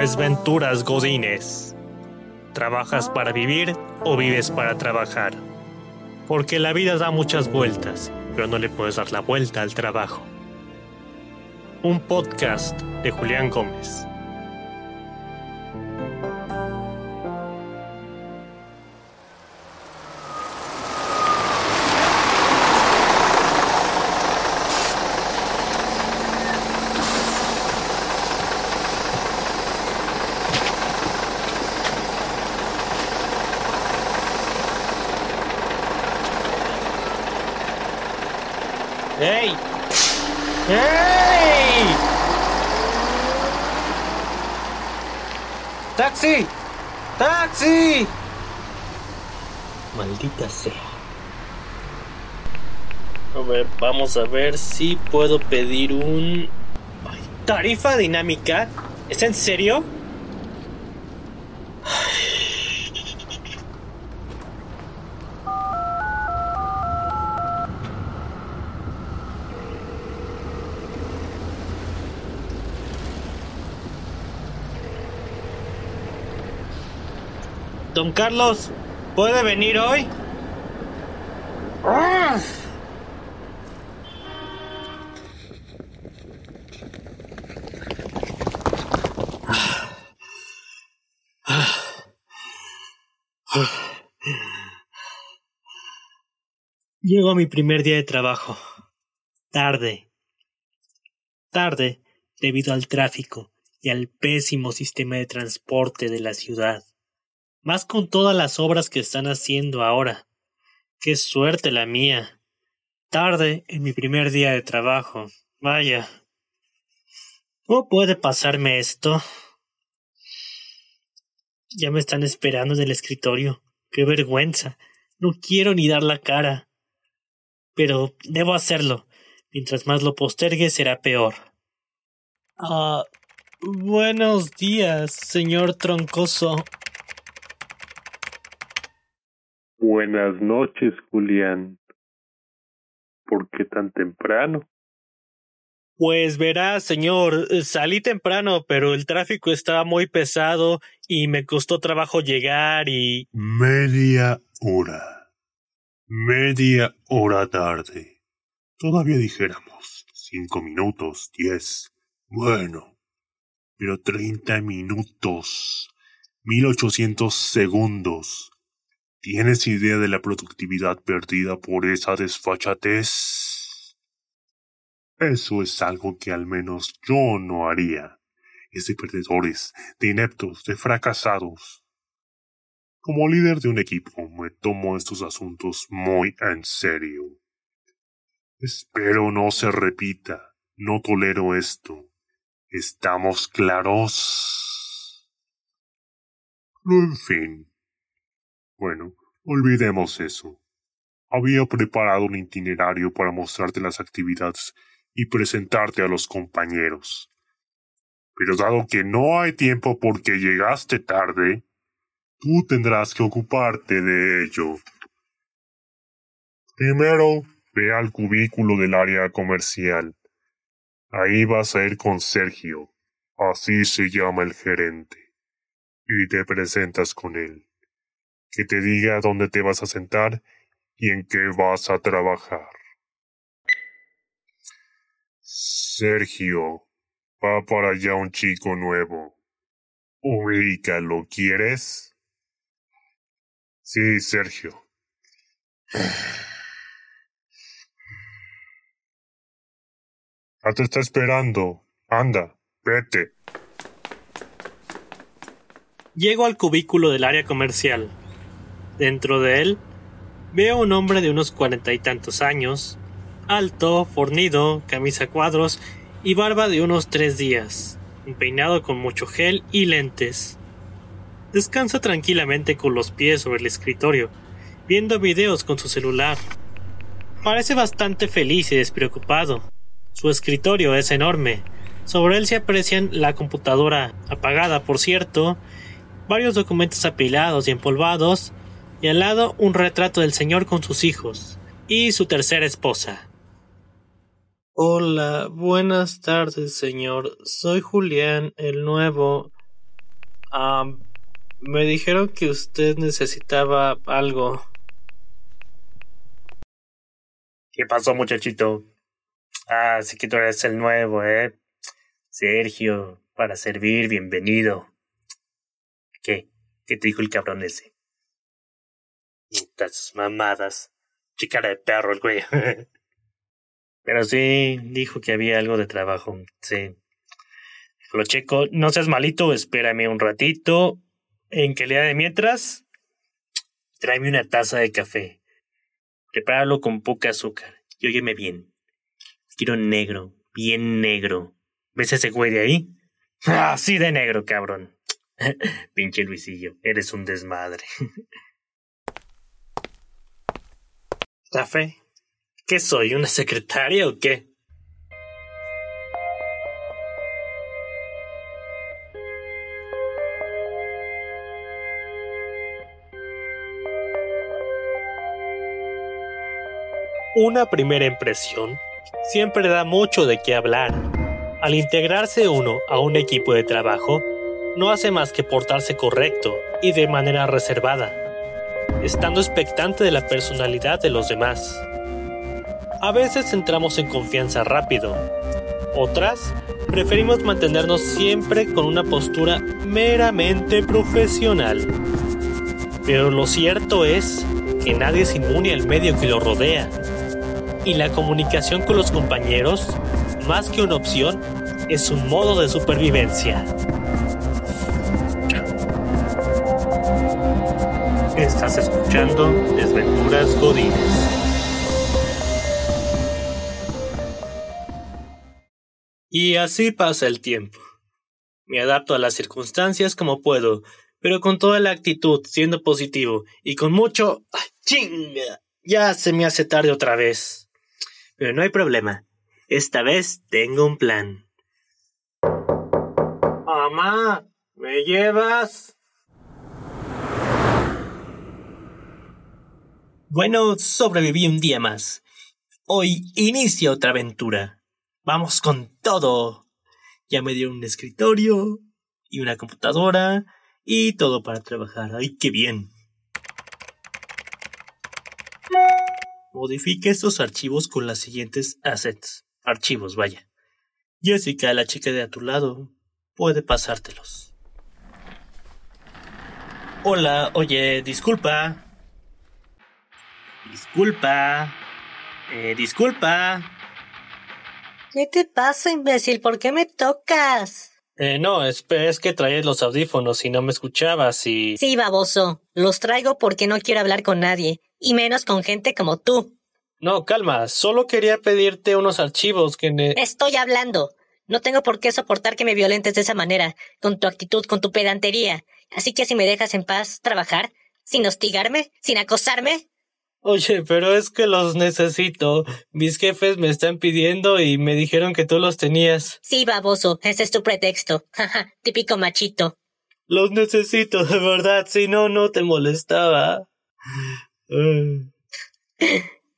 Desventuras Godines. ¿Trabajas para vivir o vives para trabajar? Porque la vida da muchas vueltas, pero no le puedes dar la vuelta al trabajo. Un podcast de Julián Gómez. ¡Hey! ¡Hey! ¡Taxi! ¡Taxi! Maldita sea. A ver, vamos a ver si puedo pedir un... ¿Tarifa dinámica? ¿Es en serio? Don Carlos, ¿puede venir hoy? Llego a mi primer día de trabajo. Tarde. Tarde debido al tráfico y al pésimo sistema de transporte de la ciudad más con todas las obras que están haciendo ahora. Qué suerte la mía. Tarde en mi primer día de trabajo. Vaya. ¿Cómo puede pasarme esto? Ya me están esperando en el escritorio. Qué vergüenza. No quiero ni dar la cara. Pero debo hacerlo. Mientras más lo postergue será peor. Ah. buenos días, señor Troncoso. Buenas noches, Julián. ¿Por qué tan temprano? Pues verá, señor, salí temprano, pero el tráfico estaba muy pesado y me costó trabajo llegar y... Media hora. Media hora tarde. Todavía dijéramos cinco minutos, diez. Bueno, pero treinta minutos. Mil ochocientos segundos. ¿Tienes idea de la productividad perdida por esa desfachatez? Eso es algo que al menos yo no haría. Es de perdedores, de ineptos, de fracasados. Como líder de un equipo me tomo estos asuntos muy en serio. Espero no se repita. No tolero esto. ¿Estamos claros? En fin. Bueno, olvidemos eso. Había preparado un itinerario para mostrarte las actividades y presentarte a los compañeros. Pero dado que no hay tiempo porque llegaste tarde, tú tendrás que ocuparte de ello. Primero, ve al cubículo del área comercial. Ahí vas a ir con Sergio, así se llama el gerente, y te presentas con él que te diga dónde te vas a sentar y en qué vas a trabajar. Sergio, va para allá un chico nuevo. Ubícalo, ¿quieres? Sí, Sergio. Ya te está esperando. Anda, vete. Llego al cubículo del área comercial. Dentro de él veo un hombre de unos cuarenta y tantos años, alto, fornido, camisa cuadros y barba de unos tres días, peinado con mucho gel y lentes. Descansa tranquilamente con los pies sobre el escritorio, viendo videos con su celular. Parece bastante feliz y despreocupado. Su escritorio es enorme. Sobre él se aprecian la computadora, apagada por cierto, varios documentos apilados y empolvados, y al lado un retrato del señor con sus hijos y su tercera esposa. Hola, buenas tardes, señor. Soy Julián, el nuevo. me dijeron que usted necesitaba algo. ¿Qué pasó, muchachito? Ah, sí que tú eres el nuevo, ¿eh? Sergio, para servir, bienvenido. ¿Qué? ¿Qué te dijo el cabrón ese? Estas mamadas. Chicara de perro el güey. Pero sí, dijo que había algo de trabajo, sí. Lo checo, no seas malito, espérame un ratito. En que le de mientras, tráeme una taza de café. Prepáralo con poca azúcar. Y óyeme bien. Quiero negro, bien negro. ¿Ves ese güey de ahí? Así de negro, cabrón. Pinche Luisillo, eres un desmadre. ¿Café? ¿Qué soy, una secretaria o qué? Una primera impresión siempre da mucho de qué hablar. Al integrarse uno a un equipo de trabajo, no hace más que portarse correcto y de manera reservada, estando expectante de la personalidad de los demás. A veces entramos en confianza rápido, otras preferimos mantenernos siempre con una postura meramente profesional. Pero lo cierto es que nadie es inmune al medio que lo rodea y la comunicación con los compañeros, más que una opción, es un modo de supervivencia. Estás escuchando Desventuras Godines. Y así pasa el tiempo. Me adapto a las circunstancias como puedo, pero con toda la actitud, siendo positivo y con mucho... ¡Chinga! Ya se me hace tarde otra vez. Pero no hay problema. Esta vez tengo un plan. Mamá, ¿me llevas? Bueno, sobreviví un día más. Hoy inicia otra aventura. Vamos con todo. Ya me dieron un escritorio y una computadora y todo para trabajar. ¡Ay, qué bien! Modifique estos archivos con las siguientes assets. Archivos, vaya. Jessica, la chica de a tu lado, puede pasártelos. Hola, oye, disculpa. Disculpa. Eh, disculpa. ¿Qué te pasa, imbécil? ¿Por qué me tocas? Eh, no, es, es que traes los audífonos y no me escuchabas y... Sí, baboso. Los traigo porque no quiero hablar con nadie y menos con gente como tú. No, calma, solo quería pedirte unos archivos que... Estoy hablando. No tengo por qué soportar que me violentes de esa manera, con tu actitud, con tu pedantería. Así que si me dejas en paz trabajar, sin hostigarme, sin acosarme. Oye, pero es que los necesito. Mis jefes me están pidiendo y me dijeron que tú los tenías. Sí, baboso, ese es tu pretexto. Jaja, típico machito. Los necesito, de verdad, si no, no te molestaba.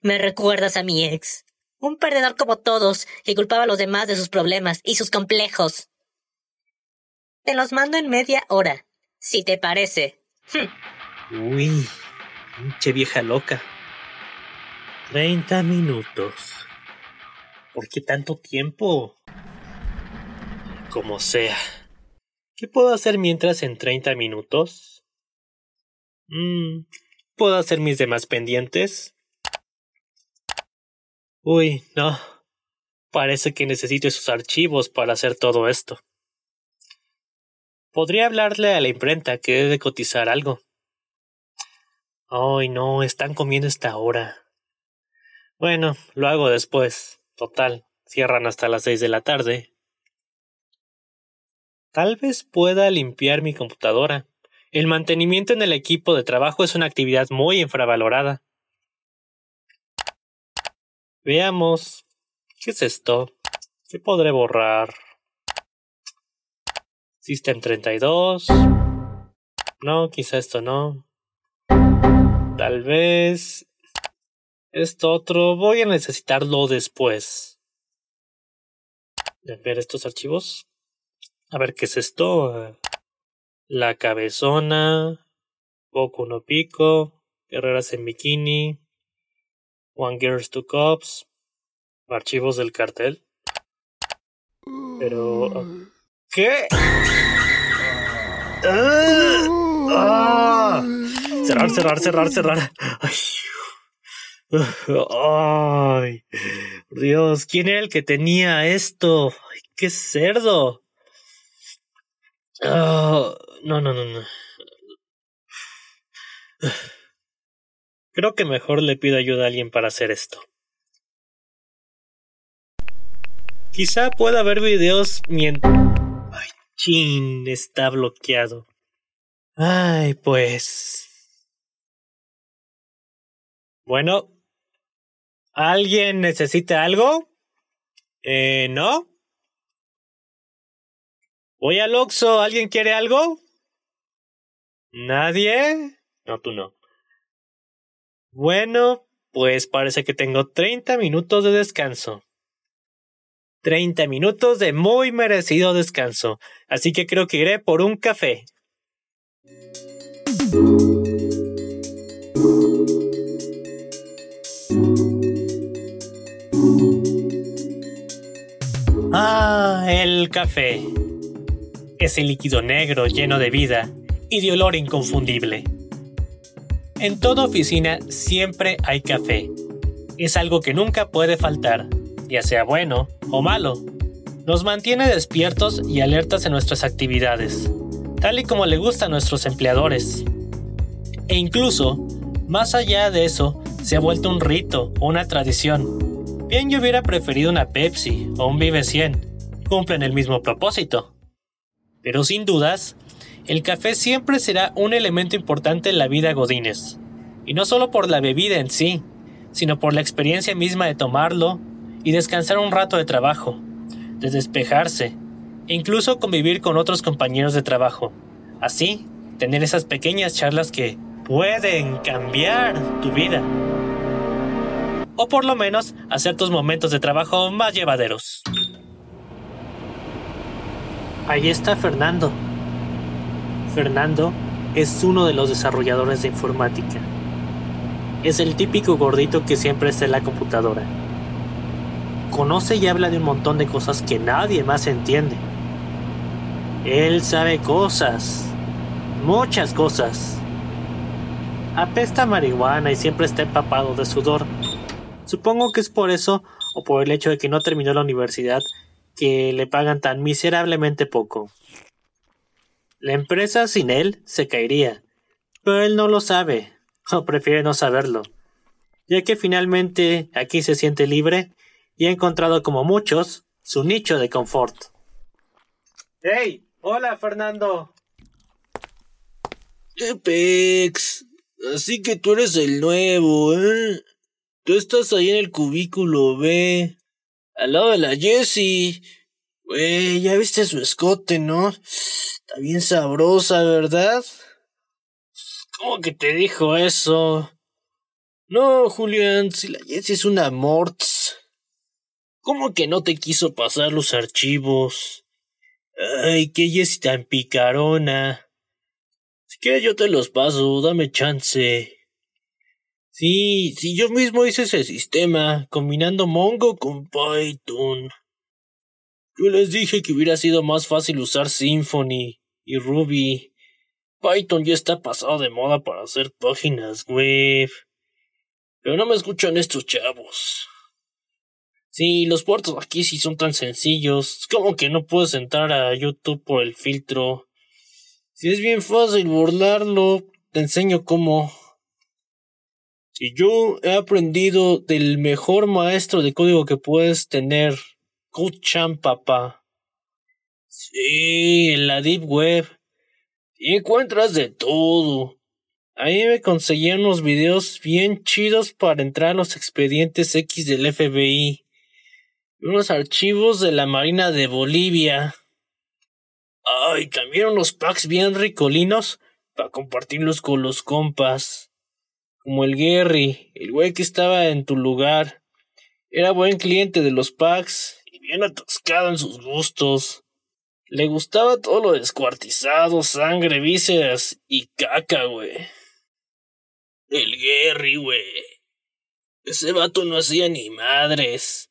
Me recuerdas a mi ex. Un perdedor como todos, que culpaba a los demás de sus problemas y sus complejos. Te los mando en media hora, si te parece. Uy, pinche vieja loca. Treinta minutos. ¿Por qué tanto tiempo? Como sea. ¿Qué puedo hacer mientras en treinta minutos? Mm, ¿Puedo hacer mis demás pendientes? Uy, no. Parece que necesito esos archivos para hacer todo esto. Podría hablarle a la imprenta que debe cotizar algo. Ay, no, están comiendo esta hora. Bueno, lo hago después. Total, cierran hasta las seis de la tarde. Tal vez pueda limpiar mi computadora. El mantenimiento en el equipo de trabajo es una actividad muy infravalorada. Veamos. ¿Qué es esto? ¿Qué podré borrar? System 32. No, quizá esto no. Tal vez. Esto otro. Voy a necesitarlo después. De ver estos archivos. A ver qué es esto. La Cabezona, Boku no Pico, Guerreras en Bikini, One Girls Two Cops, Archivos del Cartel. Pero... ¿Qué? ¡Ah! Cerrar, cerrar, cerrar, cerrar. Ay. Ay, Dios, ¿quién era el que tenía esto? Ay, qué cerdo. Ah, no, no, no, no. Creo que mejor le pido ayuda a alguien para hacer esto. Quizá pueda ver videos mientras... Ay, chin, está bloqueado. Ay, pues... Bueno, ¿alguien necesita algo? Eh, ¿no? Voy al Oxxo, ¿alguien quiere algo? ¿Nadie? No, tú no. Bueno, pues parece que tengo 30 minutos de descanso. 30 minutos de muy merecido descanso, así que creo que iré por un café. El café. Ese líquido negro lleno de vida y de olor inconfundible. En toda oficina siempre hay café. Es algo que nunca puede faltar ya sea bueno o malo. Nos mantiene despiertos y alertas en nuestras actividades, tal y como le gusta a nuestros empleadores. E incluso, más allá de eso, se ha vuelto un rito o una tradición. Bien yo hubiera preferido una Pepsi o un Vive 100. Cumplen el mismo propósito. Pero sin dudas, el café siempre será un elemento importante en la vida Godines. Y no solo por la bebida en sí, sino por la experiencia misma de tomarlo, y descansar un rato de trabajo, de despejarse e incluso convivir con otros compañeros de trabajo. Así, tener esas pequeñas charlas que pueden cambiar tu vida. O por lo menos hacer tus momentos de trabajo más llevaderos. Ahí está Fernando. Fernando es uno de los desarrolladores de informática. Es el típico gordito que siempre está en la computadora conoce y habla de un montón de cosas que nadie más entiende. Él sabe cosas, muchas cosas. Apesta marihuana y siempre está empapado de sudor. Supongo que es por eso o por el hecho de que no terminó la universidad que le pagan tan miserablemente poco. La empresa sin él se caería, pero él no lo sabe, o prefiere no saberlo, ya que finalmente aquí se siente libre y ha encontrado como muchos su nicho de confort. ¡Hey! Hola, Fernando. Pex? Así que tú eres el nuevo, ¿eh? Tú estás ahí en el cubículo B, al lado de la Jessie. Güey, ya viste su escote, ¿no? Está bien sabrosa, ¿verdad? ¿Cómo que te dijo eso? No, Julián, si la Jessie es una morts. ¿Cómo que no te quiso pasar los archivos? Ay, qué Jessie tan picarona. Si quieres yo te los paso, dame chance. Sí, sí, yo mismo hice ese sistema, combinando Mongo con Python. Yo les dije que hubiera sido más fácil usar Symfony y Ruby. Python ya está pasado de moda para hacer páginas web. Pero no me escuchan estos chavos. Sí, los puertos aquí sí son tan sencillos. Como que no puedes entrar a YouTube por el filtro. Si es bien fácil burlarlo, te enseño cómo. Y yo he aprendido del mejor maestro de código que puedes tener, CodeChamp, papá. Sí, en la Deep Web. Y encuentras de todo. Ahí me conseguí unos videos bien chidos para entrar a los expedientes X del FBI unos archivos de la Marina de Bolivia. Ay, también unos packs bien ricolinos para compartirlos con los compas. Como el Gary, el güey que estaba en tu lugar. Era buen cliente de los packs y bien atascado en sus gustos. Le gustaba todo lo descuartizado, sangre, vísceras y caca, güey. El Gary, güey. Ese vato no hacía ni madres.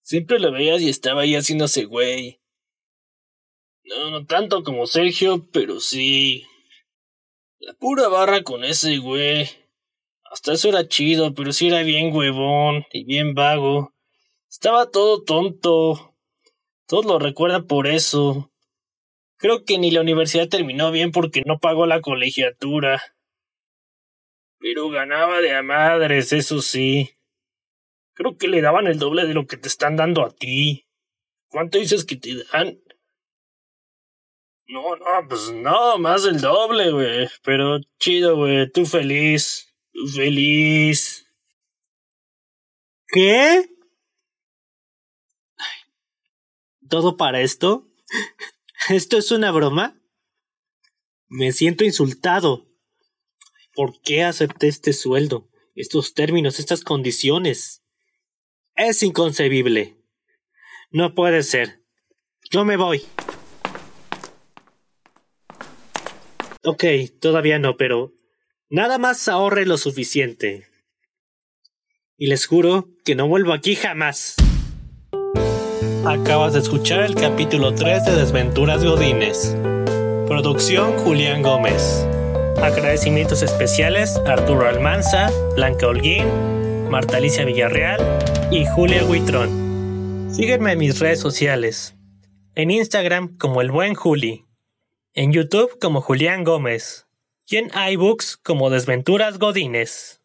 Siempre lo veías y estaba ahí haciéndose güey. No, no tanto como Sergio, pero sí. La pura barra con ese güey. Hasta eso era chido, pero sí era bien huevón y bien vago. Estaba todo tonto. Todos lo recuerdan por eso. Creo que ni la universidad terminó bien porque no pagó la colegiatura. Pero ganaba de a madres, eso sí. Creo que le daban el doble de lo que te están dando a ti. ¿Cuánto dices que te dan? No, no, pues no, más del doble, güey. Pero chido, güey. Tú feliz. Feliz. ¿Qué? ¿Todo para esto? ¿Esto es una broma? Me siento insultado. ¿Por qué acepté este sueldo, estos términos, estas condiciones? Es inconcebible. No puede ser. Yo me voy. Ok, todavía no, pero nada más ahorre lo suficiente. Y les juro que no vuelvo aquí jamás. Acabas de escuchar el capítulo 3 de Desventuras Godines. Producción Julián Gómez. Agradecimientos especiales a Arturo Almanza, Blanca Holguín, Marta Alicia Villarreal y Julia Huitrón. Sígueme en mis redes sociales. En Instagram como el buen Juli en YouTube como Julián Gómez y en iBooks como Desventuras Godines.